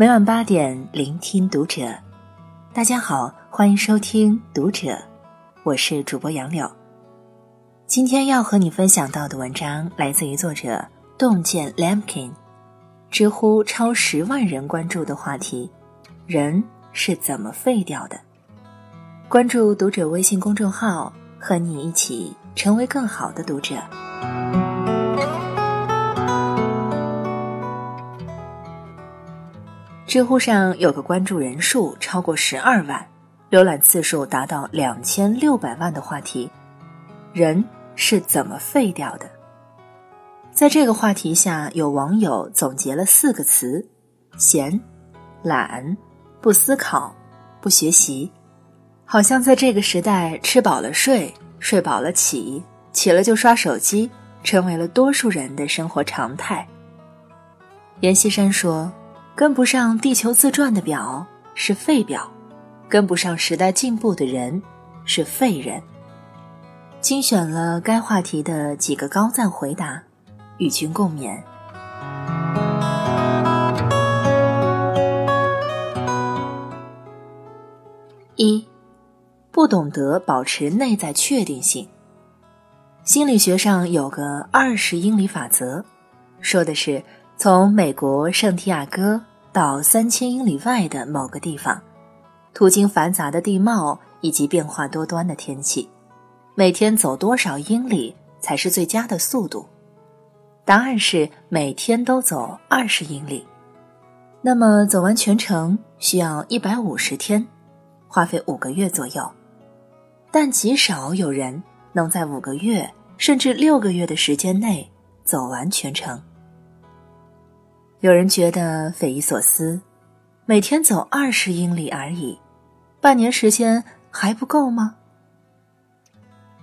每晚八点，聆听读者。大家好，欢迎收听读者，我是主播杨柳。今天要和你分享到的文章来自于作者洞见 Lamkin，知乎超十万人关注的话题：人是怎么废掉的？关注读者微信公众号，和你一起成为更好的读者。知乎上有个关注人数超过十二万，浏览次数达到两千六百万的话题：人是怎么废掉的？在这个话题下，有网友总结了四个词：闲、懒、不思考、不学习。好像在这个时代，吃饱了睡，睡饱了起，起了就刷手机，成为了多数人的生活常态。阎锡山说。跟不上地球自转的表是废表，跟不上时代进步的人是废人。精选了该话题的几个高赞回答，与君共勉。一，不懂得保持内在确定性。心理学上有个二十英里法则，说的是。从美国圣地亚哥到三千英里外的某个地方，途经繁杂的地貌以及变化多端的天气，每天走多少英里才是最佳的速度？答案是每天都走二十英里。那么走完全程需要一百五十天，花费五个月左右。但极少有人能在五个月甚至六个月的时间内走完全程。有人觉得匪夷所思，每天走二十英里而已，半年时间还不够吗？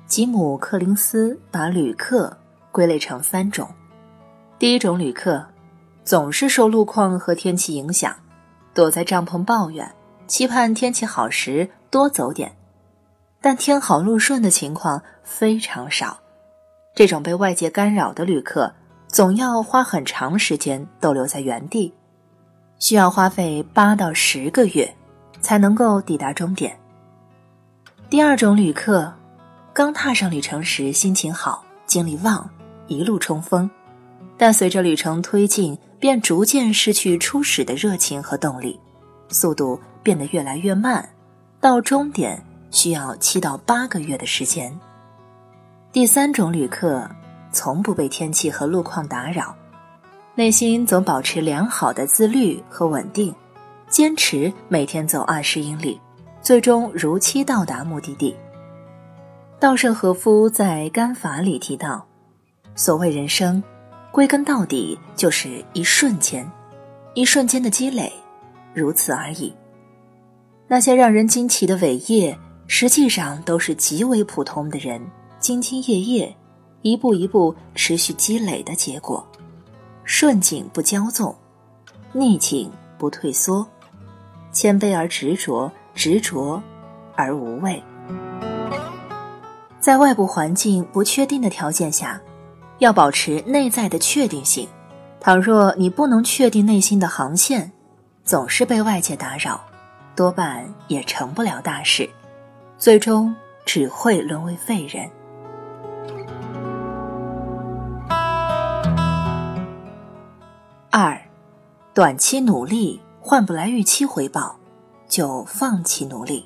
吉姆·克林斯把旅客归类成三种：第一种旅客，总是受路况和天气影响，躲在帐篷抱怨，期盼天气好时多走点，但天好路顺的情况非常少。这种被外界干扰的旅客。总要花很长时间逗留在原地，需要花费八到十个月才能够抵达终点。第二种旅客，刚踏上旅程时心情好，精力旺，一路冲锋，但随着旅程推进，便逐渐失去初始的热情和动力，速度变得越来越慢，到终点需要七到八个月的时间。第三种旅客。从不被天气和路况打扰，内心总保持良好的自律和稳定，坚持每天走二十英里，最终如期到达目的地。稻盛和夫在《干法》里提到：“所谓人生，归根到底就是一瞬间，一瞬间的积累，如此而已。那些让人惊奇的伟业，实际上都是极为普通的人兢兢业业。”一步一步持续积累的结果，顺境不骄纵，逆境不退缩，谦卑而执着，执着而无畏。在外部环境不确定的条件下，要保持内在的确定性。倘若你不能确定内心的航线，总是被外界打扰，多半也成不了大事，最终只会沦为废人。短期努力换不来预期回报，就放弃努力。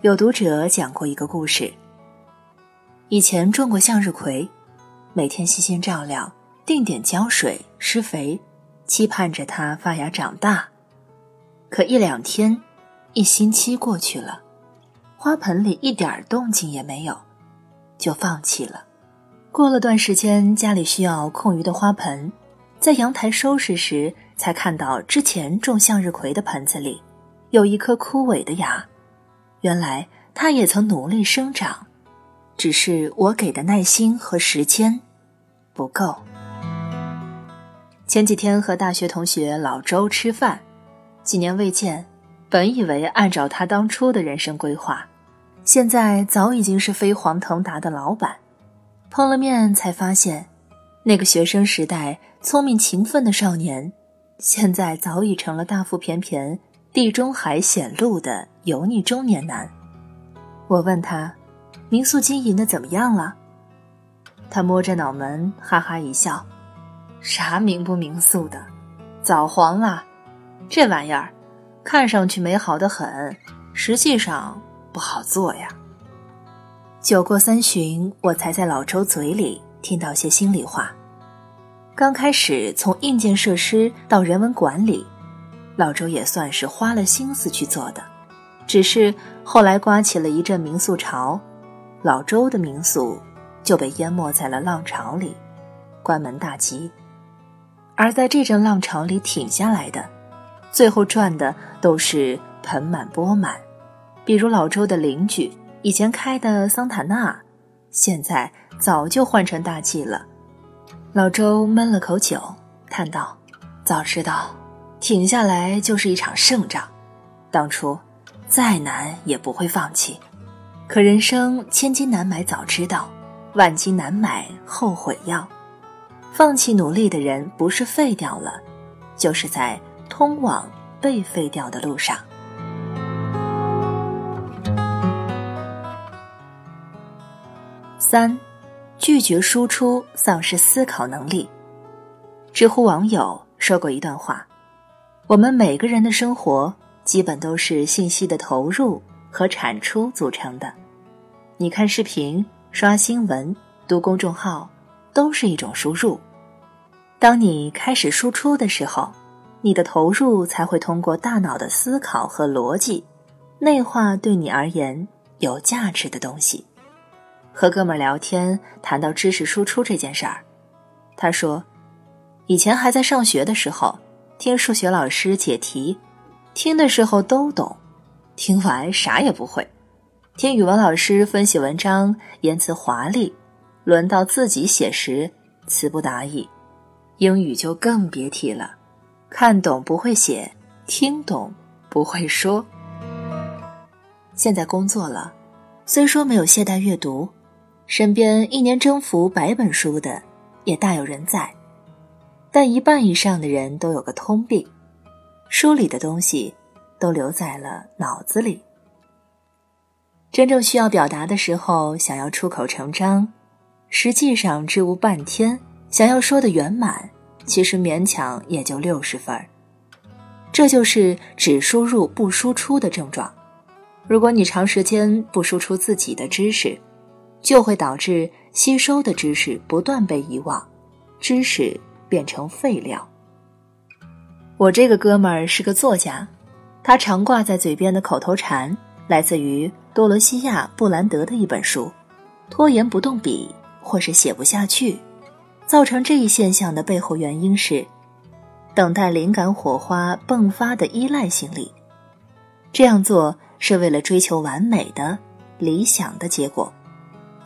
有读者讲过一个故事：以前种过向日葵，每天细心照料，定点浇水施肥，期盼着它发芽长大。可一两天，一星期过去了，花盆里一点动静也没有，就放弃了。过了段时间，家里需要空余的花盆。在阳台收拾时，才看到之前种向日葵的盆子里有一颗枯萎的芽。原来它也曾努力生长，只是我给的耐心和时间不够。前几天和大学同学老周吃饭，几年未见，本以为按照他当初的人生规划，现在早已经是飞黄腾达的老板。碰了面才发现，那个学生时代。聪明勤奋的少年，现在早已成了大腹便便、地中海显露的油腻中年男。我问他：“民宿经营的怎么样了？”他摸着脑门，哈哈一笑：“啥民不民宿的，早黄了。这玩意儿，看上去美好的很，实际上不好做呀。”酒过三巡，我才在老周嘴里听到些心里话。刚开始从硬件设施到人文管理，老周也算是花了心思去做的。只是后来刮起了一阵民宿潮，老周的民宿就被淹没在了浪潮里，关门大吉。而在这阵浪潮里挺下来的，最后赚的都是盆满钵满。比如老周的邻居。以前开的桑塔纳，现在早就换成大 G 了。老周闷了口酒，叹道：“早知道，挺下来就是一场胜仗。当初再难也不会放弃。可人生千金难买早知道，万金难买后悔药。放弃努力的人，不是废掉了，就是在通往被废掉的路上。”三，拒绝输出，丧失思考能力。知乎网友说过一段话：我们每个人的生活基本都是信息的投入和产出组成的。你看视频、刷新闻、读公众号，都是一种输入。当你开始输出的时候，你的投入才会通过大脑的思考和逻辑，内化对你而言有价值的东西。和哥们聊天，谈到知识输出这件事儿，他说：“以前还在上学的时候，听数学老师解题，听的时候都懂，听完啥也不会；听语文老师分析文章，言辞华丽，轮到自己写时，词不达意。英语就更别提了，看懂不会写，听懂不会说。现在工作了，虽说没有懈怠阅读。”身边一年征服百本书的也大有人在，但一半以上的人都有个通病：书里的东西都留在了脑子里。真正需要表达的时候，想要出口成章，实际上支吾半天；想要说的圆满，其实勉强也就六十分。这就是只输入不输出的症状。如果你长时间不输出自己的知识，就会导致吸收的知识不断被遗忘，知识变成废料。我这个哥们儿是个作家，他常挂在嘴边的口头禅来自于多罗西亚·布兰德的一本书：“拖延不动笔或是写不下去，造成这一现象的背后原因是等待灵感火花迸发的依赖心理。这样做是为了追求完美的理想的结果。”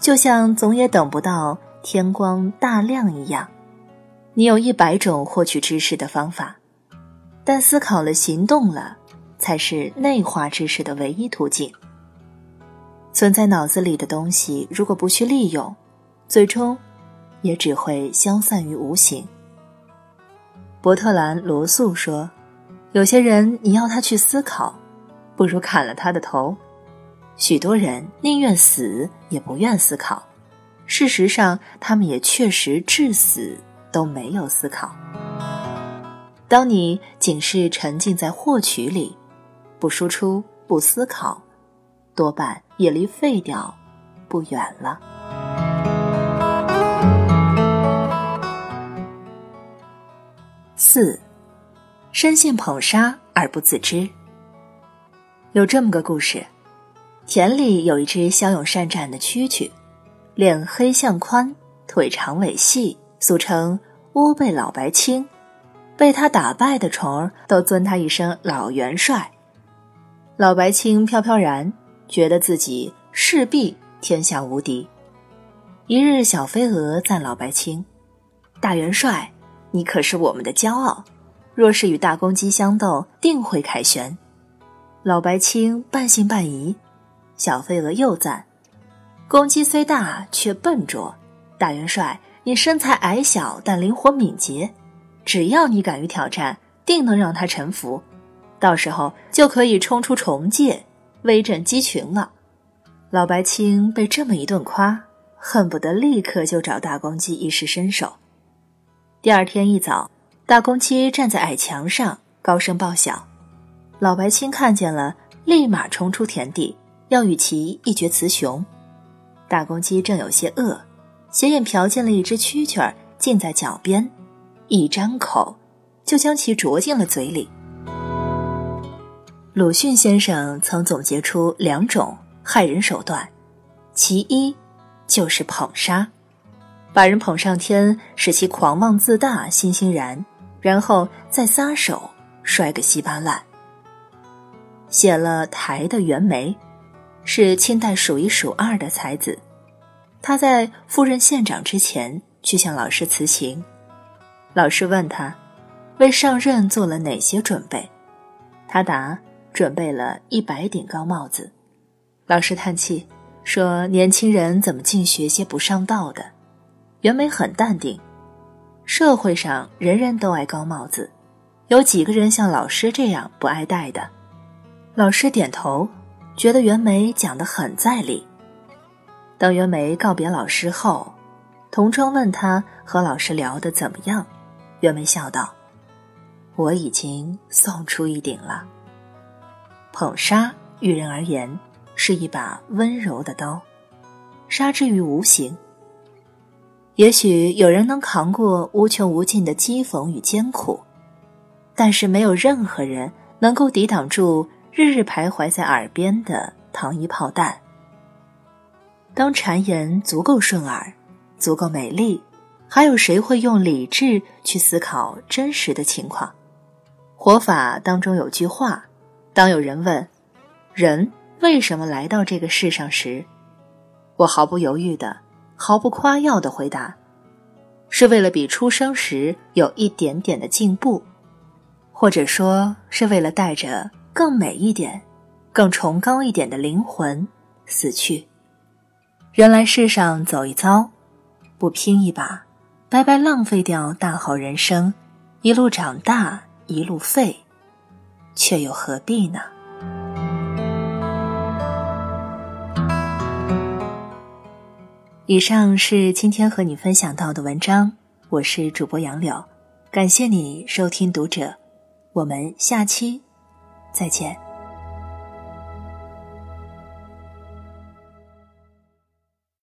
就像总也等不到天光大亮一样，你有一百种获取知识的方法，但思考了、行动了，才是内化知识的唯一途径。存在脑子里的东西，如果不去利用，最终也只会消散于无形。伯特兰·罗素说：“有些人，你要他去思考，不如砍了他的头。”许多人宁愿死也不愿思考，事实上，他们也确实至死都没有思考。当你仅是沉浸在获取里，不输出、不思考，多半也离废掉不远了。四，深陷捧杀而不自知。有这么个故事。田里有一只骁勇善战的蛐蛐，脸黑相宽，腿长尾细，俗称乌背老白青。被他打败的虫儿都尊他一声老元帅。老白青飘飘然，觉得自己势必天下无敌。一日，小飞蛾赞老白青：“大元帅，你可是我们的骄傲，若是与大公鸡相斗，定会凯旋。”老白青半信半疑。小飞蛾又赞：“公鸡虽大，却笨拙。大元帅，你身材矮小，但灵活敏捷。只要你敢于挑战，定能让他臣服，到时候就可以冲出重界，威震鸡群了。老白青被这么一顿夸，恨不得立刻就找大公鸡一试身手。第二天一早，大公鸡站在矮墙上，高声报晓。老白青看见了，立马冲出田地，要与其一决雌雄。大公鸡正有些饿，斜眼瞟见了一只蛐蛐儿近在脚边，一张口就将其啄进了嘴里。鲁迅先生曾总结出两种害人手段，其一就是捧杀，把人捧上天，使其狂妄自大、欣欣然，然后再撒手摔个稀巴烂。写了台的袁枚。是清代数一数二的才子，他在赴任县长之前去向老师辞行。老师问他，为上任做了哪些准备？他答：准备了一百顶高帽子。老师叹气说：“年轻人怎么净学些不上道的？”袁枚很淡定，社会上人人都爱高帽子，有几个人像老师这样不爱戴的？老师点头。觉得袁枚讲得很在理。当袁枚告别老师后，同窗问他和老师聊得怎么样，袁枚笑道：“我已经送出一顶了。”捧杀于人而言是一把温柔的刀，杀之于无形。也许有人能扛过无穷无尽的讥讽与艰苦，但是没有任何人能够抵挡住。日日徘徊在耳边的糖衣炮弹。当谗言足够顺耳，足够美丽，还有谁会用理智去思考真实的情况？活法当中有句话：当有人问人为什么来到这个世上时，我毫不犹豫的、毫不夸耀的回答：是为了比出生时有一点点的进步，或者说是为了带着。更美一点、更崇高一点的灵魂死去，人来世上走一遭，不拼一把，白白浪费掉大好人生，一路长大一路废，却又何必呢？以上是今天和你分享到的文章，我是主播杨柳，感谢你收听读者，我们下期。再见。